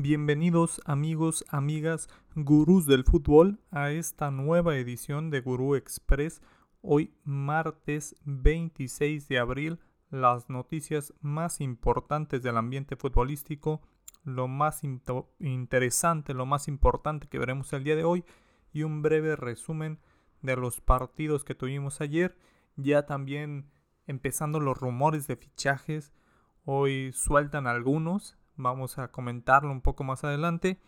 Bienvenidos amigos, amigas, gurús del fútbol a esta nueva edición de Gurú Express. Hoy martes 26 de abril, las noticias más importantes del ambiente futbolístico, lo más interesante, lo más importante que veremos el día de hoy y un breve resumen de los partidos que tuvimos ayer. Ya también empezando los rumores de fichajes. Hoy sueltan algunos, vamos a comentarlo un poco más adelante.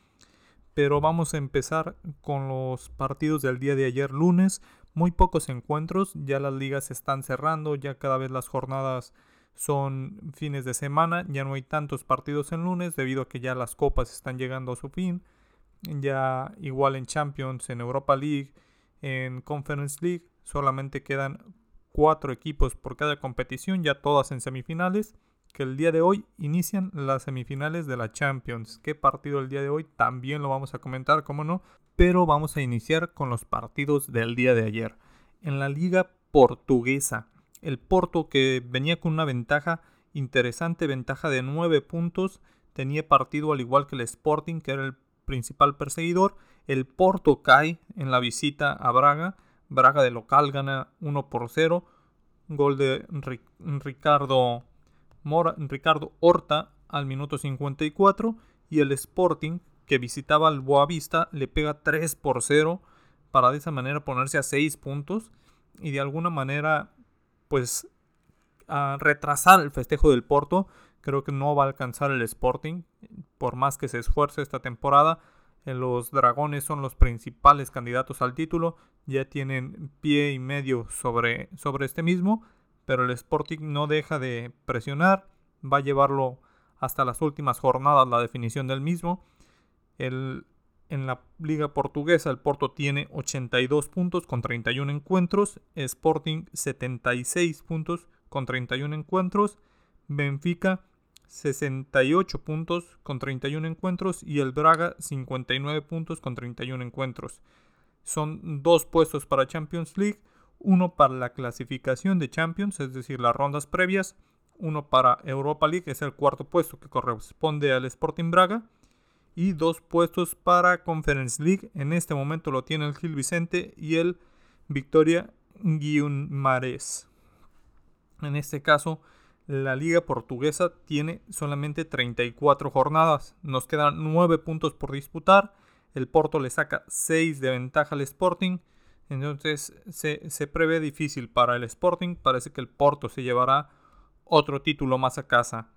Pero vamos a empezar con los partidos del día de ayer lunes. Muy pocos encuentros, ya las ligas se están cerrando, ya cada vez las jornadas son fines de semana, ya no hay tantos partidos en lunes debido a que ya las copas están llegando a su fin. Ya igual en Champions, en Europa League, en Conference League, solamente quedan cuatro equipos por cada competición, ya todas en semifinales que el día de hoy inician las semifinales de la Champions. ¿Qué partido el día de hoy? También lo vamos a comentar, cómo no. Pero vamos a iniciar con los partidos del día de ayer. En la liga portuguesa, el Porto que venía con una ventaja interesante, ventaja de 9 puntos, tenía partido al igual que el Sporting, que era el principal perseguidor. El Porto cae en la visita a Braga. Braga de local gana 1 por 0. Gol de Ricardo Ricardo Horta al minuto 54 y el Sporting que visitaba al Boavista le pega 3 por 0 para de esa manera ponerse a 6 puntos y de alguna manera pues a retrasar el festejo del Porto. Creo que no va a alcanzar el Sporting por más que se esfuerce esta temporada. Eh, los Dragones son los principales candidatos al título, ya tienen pie y medio sobre, sobre este mismo pero el Sporting no deja de presionar, va a llevarlo hasta las últimas jornadas la definición del mismo. en la liga portuguesa el Porto tiene 82 puntos con 31 encuentros, Sporting 76 puntos con 31 encuentros, Benfica 68 puntos con 31 encuentros y el Braga 59 puntos con 31 encuentros. Son dos puestos para Champions League uno para la clasificación de Champions, es decir, las rondas previas, uno para Europa League, es el cuarto puesto que corresponde al Sporting Braga, y dos puestos para Conference League. En este momento lo tiene el Gil Vicente y el Victoria Guimarães. En este caso, la liga portuguesa tiene solamente 34 jornadas. Nos quedan 9 puntos por disputar. El Porto le saca 6 de ventaja al Sporting entonces se, prevé difícil para el Sporting. Parece que el Porto se llevará otro título más a casa.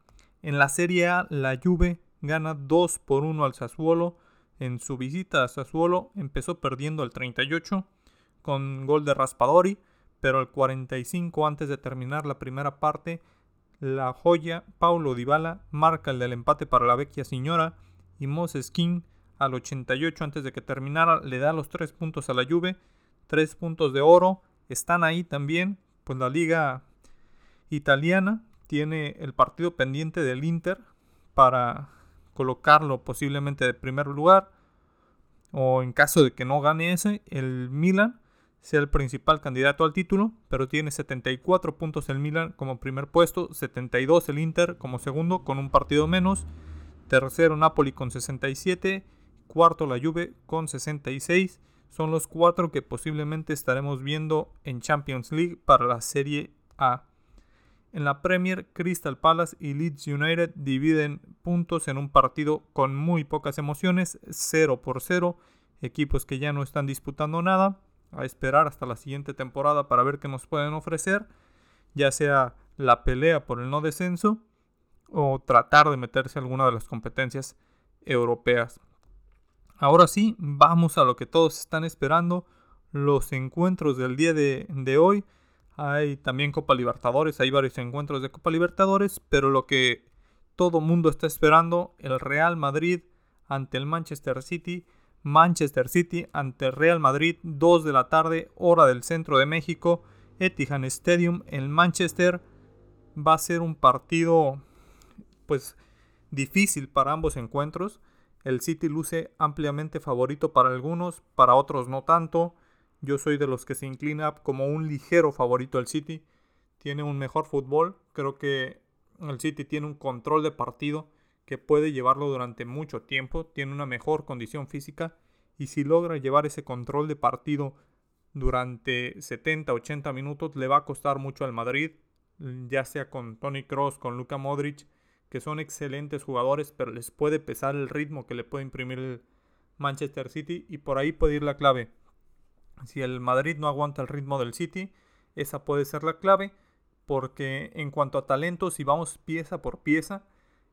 En la Serie A, la Juve gana 2 por 1 al Sassuolo. En su visita a Sassuolo empezó perdiendo el 38 con gol de Raspadori, pero el 45 antes de terminar la primera parte, la joya Paulo Dybala marca el del empate para la vecchia señora y Moses King al 88 antes de que terminara le da los 3 puntos a la Juve tres puntos de oro. Están ahí también, pues la liga italiana tiene el partido pendiente del Inter para colocarlo posiblemente de primer lugar. O en caso de que no gane ese, el Milan sea el principal candidato al título, pero tiene 74 puntos el Milan como primer puesto, 72 el Inter como segundo con un partido menos, tercero Napoli con 67, cuarto la Juve con 66 son los cuatro que posiblemente estaremos viendo en Champions League para la Serie A. En la Premier, Crystal Palace y Leeds United dividen puntos en un partido con muy pocas emociones, 0 por 0, equipos que ya no están disputando nada, a esperar hasta la siguiente temporada para ver qué nos pueden ofrecer, ya sea la pelea por el no descenso o tratar de meterse a alguna de las competencias europeas. Ahora sí, vamos a lo que todos están esperando, los encuentros del día de, hoy. Hay también Copa Libertadores, hay varios encuentros de Copa Libertadores, pero lo que todo mundo está esperando, el Real Madrid ante el Manchester City, Manchester City ante el Real Madrid, 2 de la tarde, hora del centro de México, Etihad Stadium en Manchester. Va a ser un partido pues difícil para ambos encuentros. El City luce ampliamente favorito para algunos, para otros no tanto. Yo soy de los que se inclina como un ligero favorito al City. Tiene un mejor fútbol. Creo que el City tiene un control de partido que puede llevarlo durante mucho tiempo, tiene una mejor condición física y si logra llevar ese control de partido durante 70-80 minutos le va a costar mucho al Madrid, ya sea con Tony Cross, con Luka Modric, que son excelentes jugadores, pero les puede pesar el ritmo que le puede imprimir el Manchester City y por ahí puede ir la clave. Si el Madrid no aguanta el ritmo del City, esa puede ser la clave, porque en cuanto a talento, si vamos pieza por pieza,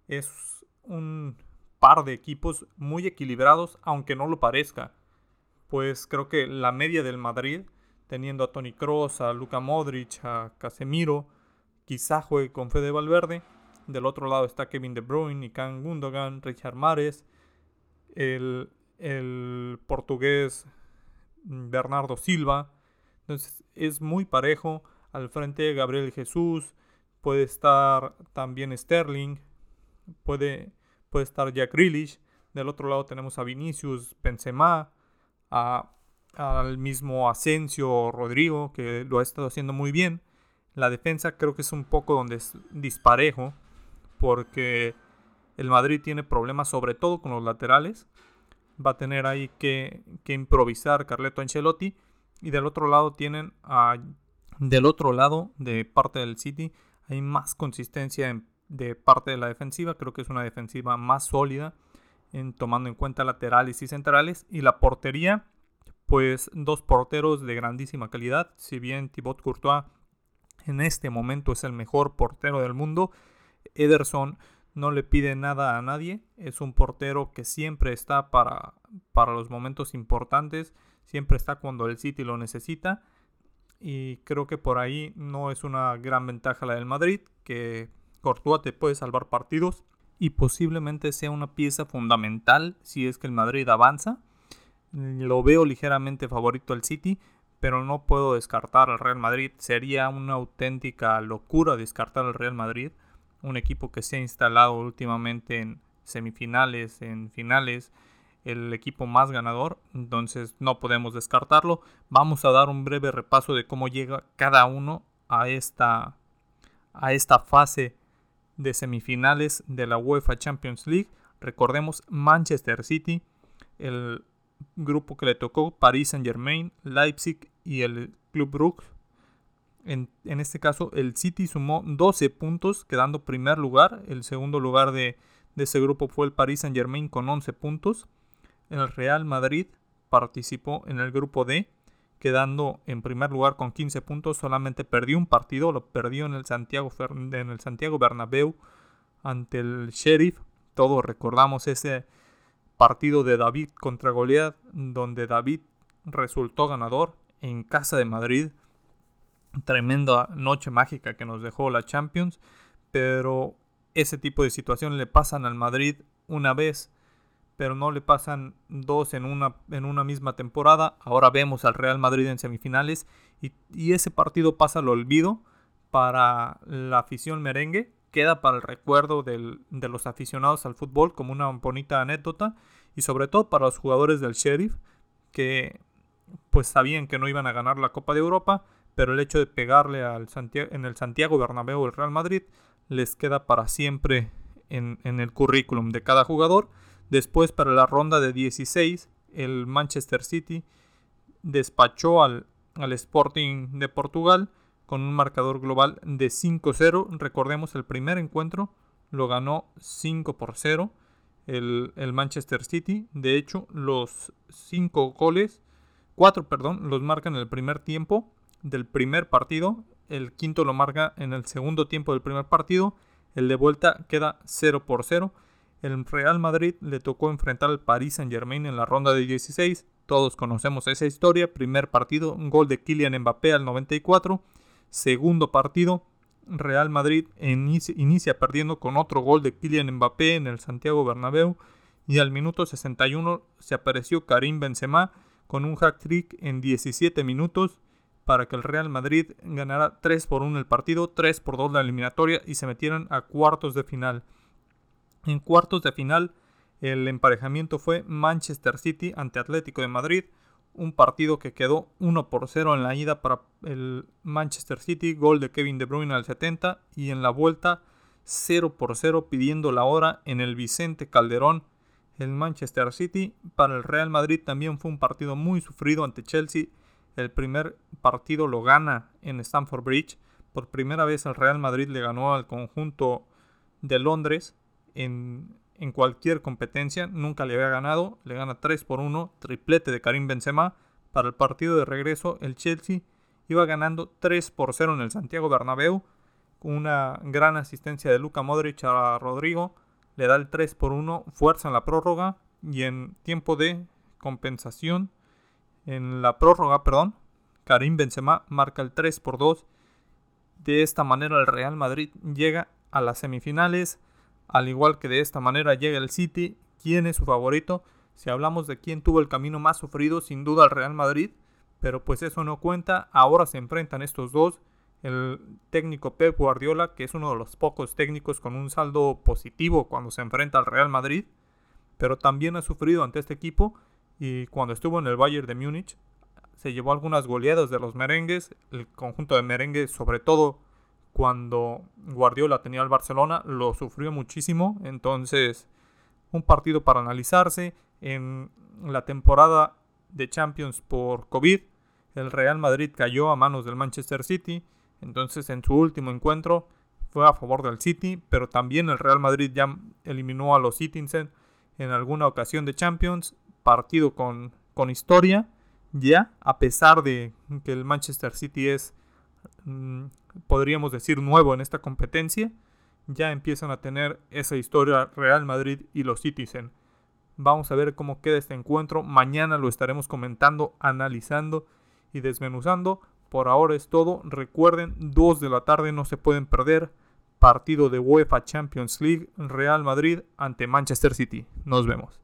es un par de equipos muy equilibrados, aunque no lo parezca. Pues creo que la media del Madrid, teniendo a Tony Cross, a Luka Modric, a Casemiro, quizá juegue con Fede Valverde. Del otro lado está Kevin De Bruyne, Ican Gundogan, Richard Mares, el, el portugués Bernardo Silva. Entonces es muy parejo. Al frente Gabriel Jesús. Puede estar también Sterling. Puede, puede estar Jack Grealish. Del otro lado tenemos a Vinicius, Benzema, al mismo Asensio Rodrigo, que lo ha estado haciendo muy bien. La defensa creo que es un poco donde es disparejo, porque el Madrid tiene problemas sobre todo con los laterales va a tener ahí que, improvisar Carleto Ancelotti. Y del otro lado tienen a, del otro lado de parte del City hay más consistencia de parte de la defensiva. Creo que es una defensiva más sólida en tomando en cuenta laterales y centrales. Y la portería, pues dos porteros de grandísima calidad. Si bien Thibaut Courtois en este momento es el mejor portero del mundo, Ederson no le pide nada a nadie, es un portero que siempre está para, para los momentos importantes, siempre está cuando el City lo necesita y creo que por ahí no es una gran ventaja la del Madrid, que Courtois te puede salvar partidos y posiblemente sea una pieza fundamental si es que el Madrid avanza. Lo veo ligeramente favorito al City, pero no puedo descartar al Real Madrid. Sería una auténtica locura descartar al Real Madrid un equipo que se ha instalado últimamente en semifinales, en finales, el equipo más ganador, entonces no podemos descartarlo. Vamos a dar un breve repaso de cómo llega cada uno a esta, a esta fase de semifinales de la UEFA Champions League. Recordemos Manchester City, el grupo que le tocó Paris Saint Germain, Leipzig y el Club Brugge en, este caso, el City sumó 12 puntos, quedando primer lugar. El segundo lugar de, ese grupo fue el Paris Saint Germain con 11 puntos. El Real Madrid participó en el grupo D, quedando en primer lugar con 15 puntos. Solamente perdió un partido, lo perdió en el Santiago, en el Santiago Bernabéu ante el Sheriff. Todos recordamos ese partido de David contra Goliath, donde David resultó ganador en casa de Madrid tremenda noche mágica que nos dejó la Champions, pero ese tipo de situaciones le pasan al Madrid una vez, pero no le pasan dos en una, en una misma temporada. Ahora vemos al Real Madrid en semifinales y, y ese partido pasa al olvido para la afición merengue, queda para el recuerdo de los aficionados al fútbol como una bonita anécdota y sobre todo para los jugadores del Sheriff que pues sabían que no iban a ganar la Copa de Europa, pero el hecho de pegarle al en el Santiago Bernabéu el Real Madrid les queda para siempre en, el currículum de cada jugador. Después para la ronda de 16 el Manchester City despachó al, al Sporting de Portugal con un marcador global de 5-0. Recordemos el primer encuentro lo ganó 5 por 0 el, el, Manchester City. De hecho, los 5 goles, 4 perdón, los marcan en el primer tiempo del primer partido. El quinto lo marca en el segundo tiempo del primer partido. El de vuelta queda 0 por 0. El Real Madrid le tocó enfrentar al Paris Saint Germain en la ronda de 16. Todos conocemos esa historia. Primer partido, un gol de Kylian Mbappé al 94. Segundo partido, Real Madrid inicia, inicia, perdiendo con otro gol de Kylian Mbappé en el Santiago Bernabéu. Y al minuto 61 se apareció Karim Benzema con un hack trick en 17 minutos para que el Real Madrid ganara 3 por 1 el partido, 3 por 2 la eliminatoria y se metieran a cuartos de final. En cuartos de final el emparejamiento fue Manchester City ante Atlético de Madrid, un partido que quedó 1 por 0 en la ida para el Manchester City, gol de Kevin De Bruyne al 70 y en la vuelta 0 por 0 pidiendo la hora en el Vicente Calderón. El Manchester City para el Real Madrid también fue un partido muy sufrido ante Chelsea. El primer partido lo gana en Stamford Bridge. Por primera vez el Real Madrid le ganó al conjunto de Londres en, en cualquier competencia. Nunca le había ganado. Le gana 3 por 1. Triplete de Karim Benzema. Para el partido de regreso el Chelsea iba ganando 3 por 0 en el Santiago Bernabéu una gran asistencia de Luka Modric a Rodrigo, le da el 3 por 1, fuerza en la prórroga y en tiempo de compensación, en la prórroga, perdón, Karim Benzema marca el 3 por 2. De esta manera el Real Madrid llega a las semifinales, al igual que de esta manera llega el City. ¿Quién es su favorito? Si hablamos de quién tuvo el camino más sufrido, sin duda el Real Madrid, pero pues eso no cuenta. Ahora se enfrentan estos dos el técnico Pep Guardiola, que es uno de los pocos técnicos con un saldo positivo cuando se enfrenta al Real Madrid, pero también ha sufrido ante este equipo y cuando estuvo en el Bayern de Múnich se llevó algunas goleadas de los merengues, el conjunto de merengues sobre todo cuando Guardiola tenía al Barcelona lo sufrió muchísimo, entonces un partido para analizarse en la temporada de Champions por COVID, el Real Madrid cayó a manos del Manchester City, entonces en su último encuentro fue a favor del City, pero también el Real Madrid ya eliminó a los Citizen en alguna ocasión de Champions, partido con, con historia, ya a pesar de que el Manchester City es, mm, podríamos decir, nuevo en esta competencia, ya empiezan a tener esa historia Real Madrid y los Citizen. Vamos a ver cómo queda este encuentro. Mañana lo estaremos comentando, analizando y desmenuzando. Por ahora es todo. Recuerden, 2 de la tarde no se pueden perder. Partido de UEFA Champions League Real Madrid ante Manchester City. Nos vemos.